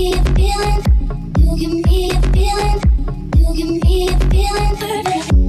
You give me a feeling, you give me a feeling perfect.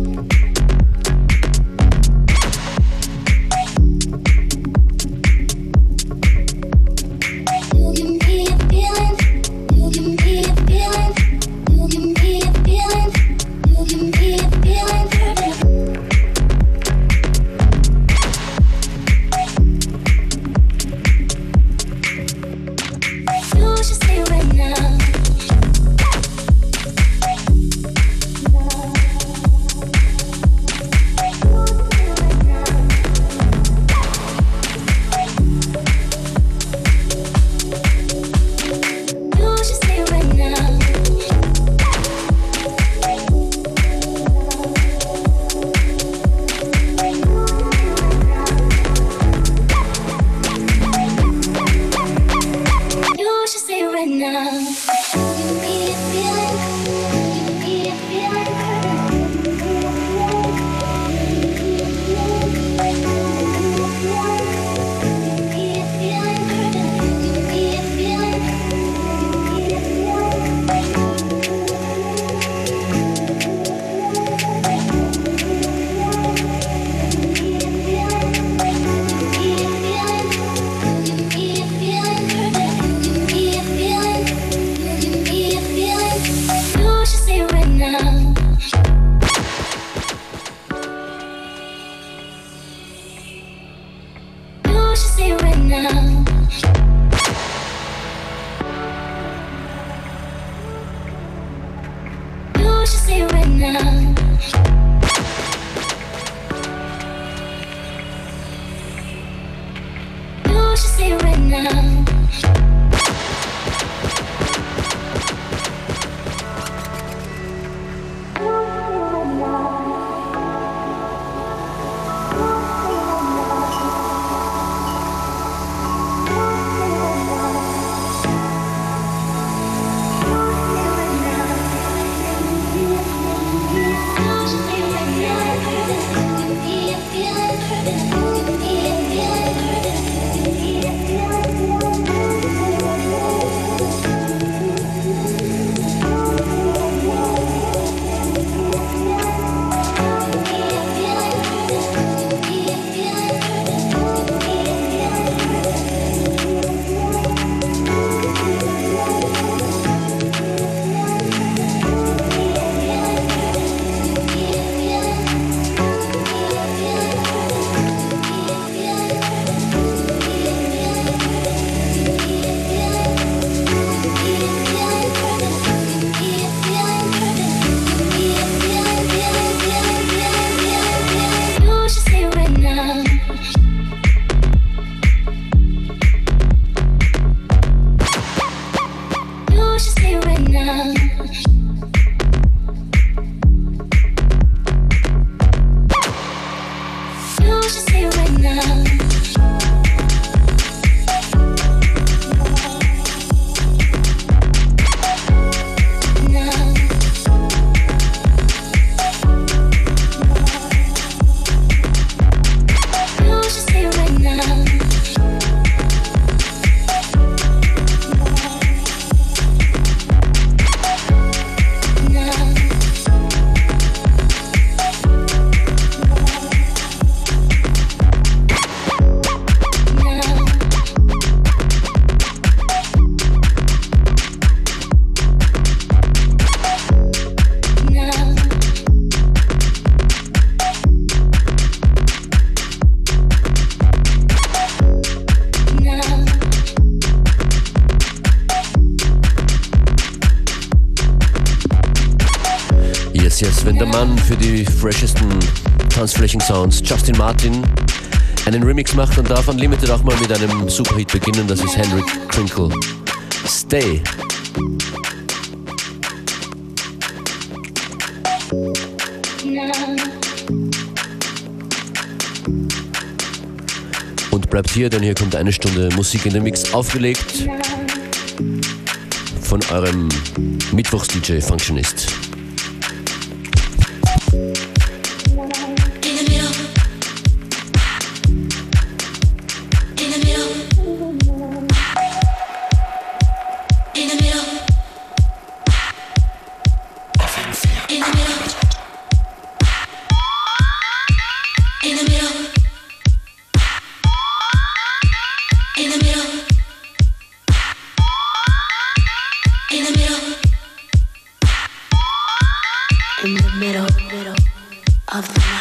now Tanzflächen-Sounds, Justin Martin, einen Remix macht, dann darf Unlimited auch mal mit einem Superhit beginnen, das ist Henrik Twinkle. Stay. Und bleibt hier, denn hier kommt eine Stunde Musik in den Mix aufgelegt von eurem Mittwochs-DJ Functionist. middle, of the night.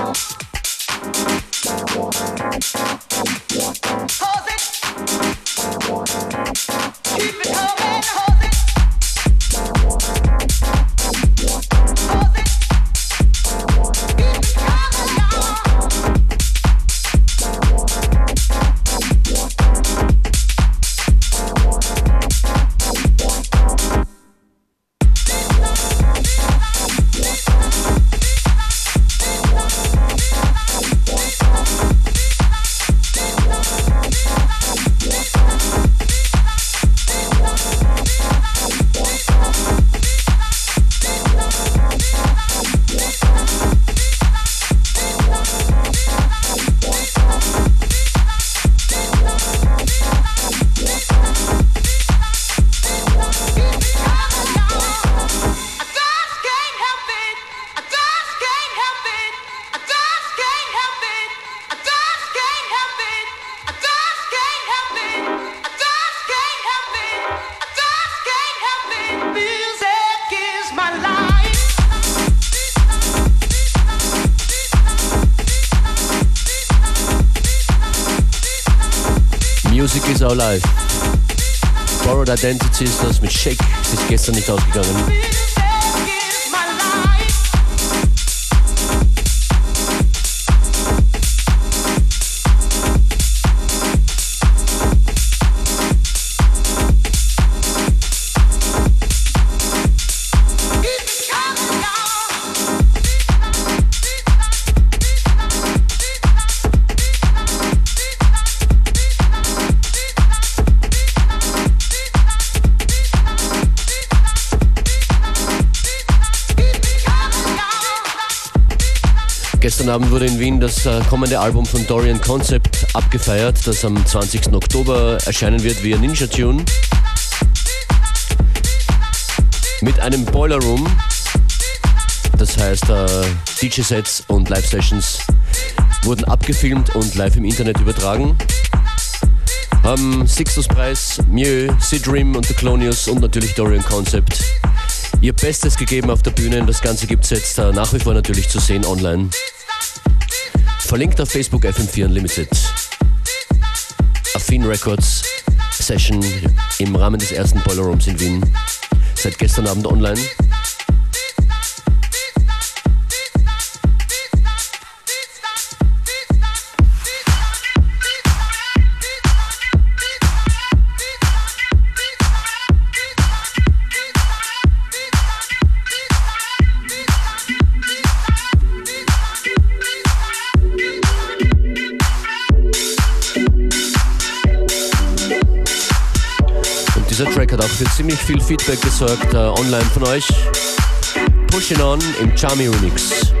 Bye. Music life. Borrowed Identity ist das mit Shake, ist gestern nicht ausgegangen. Abend wurde in Wien das äh, kommende Album von Dorian Concept abgefeiert, das am 20. Oktober erscheinen wird via Ninja Tune. Mit einem Boiler Room, das heißt äh, DJ-Sets und Live-Sessions wurden abgefilmt und live im Internet übertragen. Haben Sixtus Preis, Mieux, Sid und The Clonius und natürlich Dorian Concept ihr Bestes gegeben auf der Bühne. Das Ganze gibt es jetzt äh, nach wie vor natürlich zu sehen online. Verlinkt auf Facebook FM4 Unlimited. Affin Records Session im Rahmen des ersten Boiler Rooms in Wien. Seit gestern Abend online. Viel Feedback gesorgt äh, online von euch. Pushing On im Charmy Remix.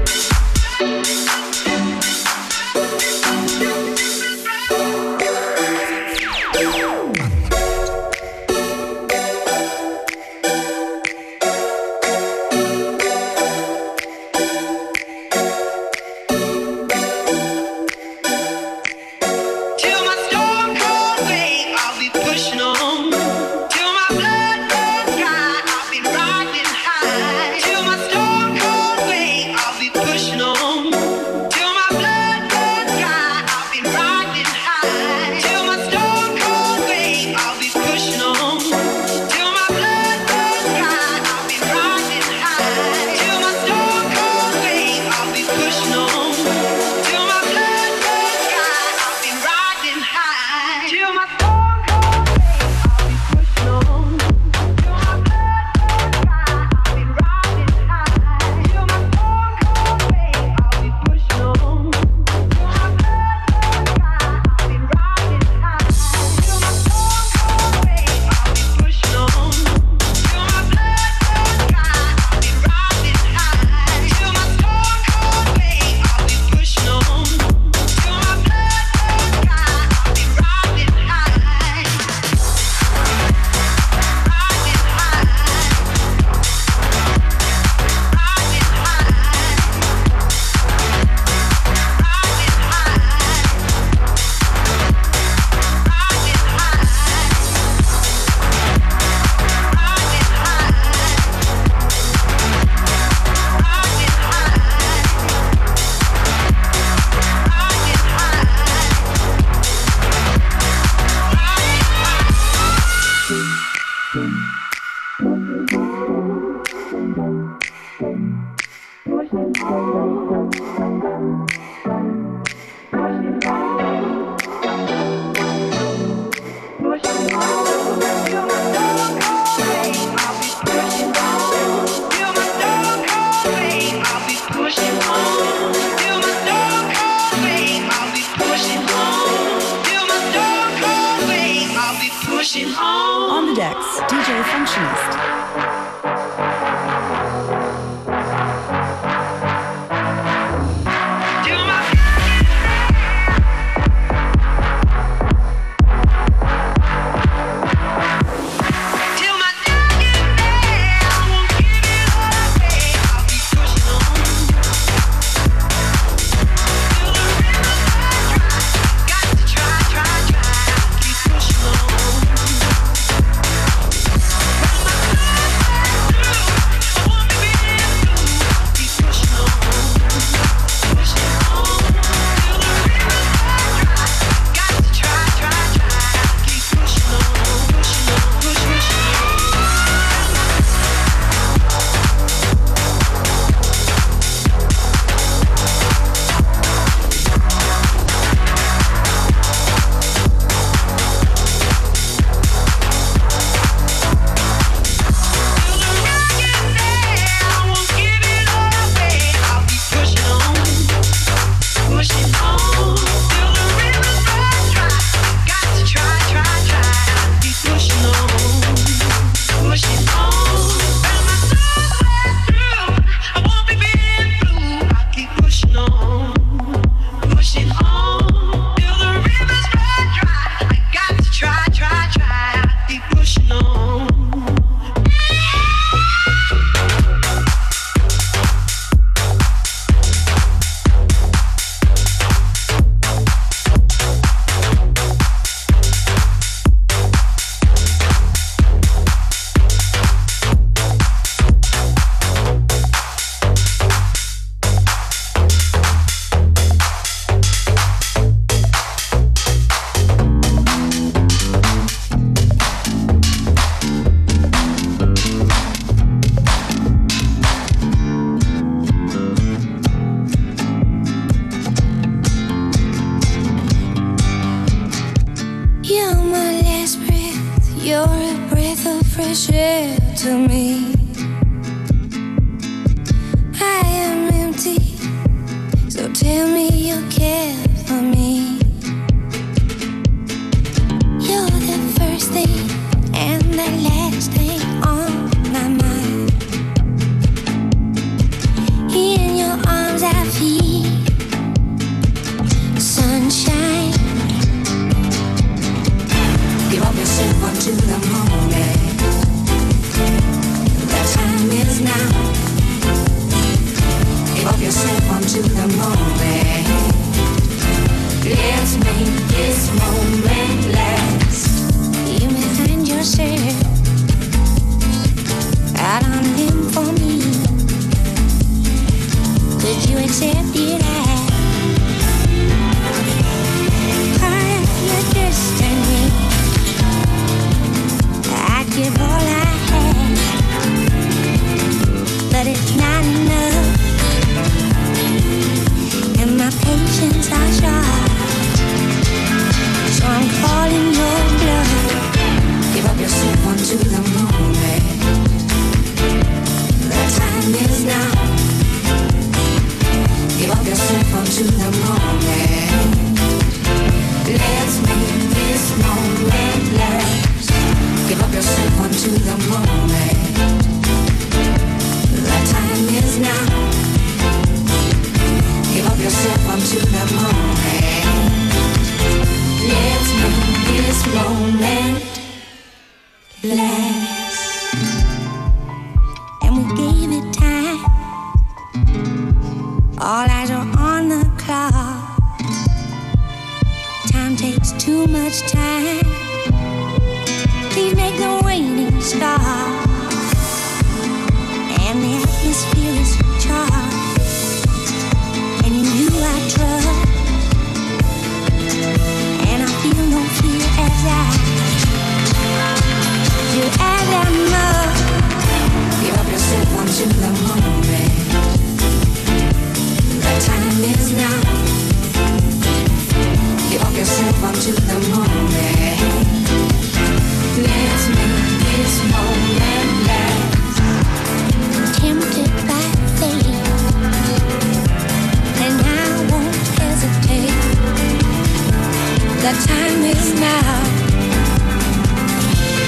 that time is now.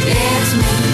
Let's make.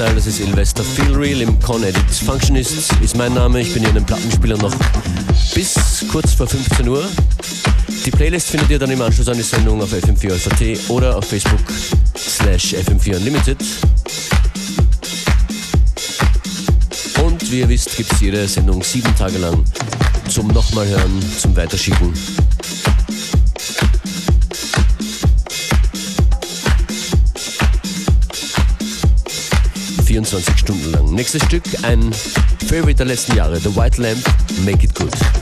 Für Unlimited Style, das ist Investor Feel Real im Con-Edit. Functionist ist mein Name, ich bin hier in einem Plattenspieler noch bis kurz vor 15 Uhr. Die Playlist findet ihr dann im Anschluss an die Sendung auf fm4.at oder auf Facebook slash fm4 Unlimited. Und wie ihr wisst, gibt es jede Sendung sieben Tage lang zum nochmal hören, zum Weiterschicken 24 Stunden lang. Nächstes Stück, ein Favorite der letzten Jahre, The White Lamp, Make It Good.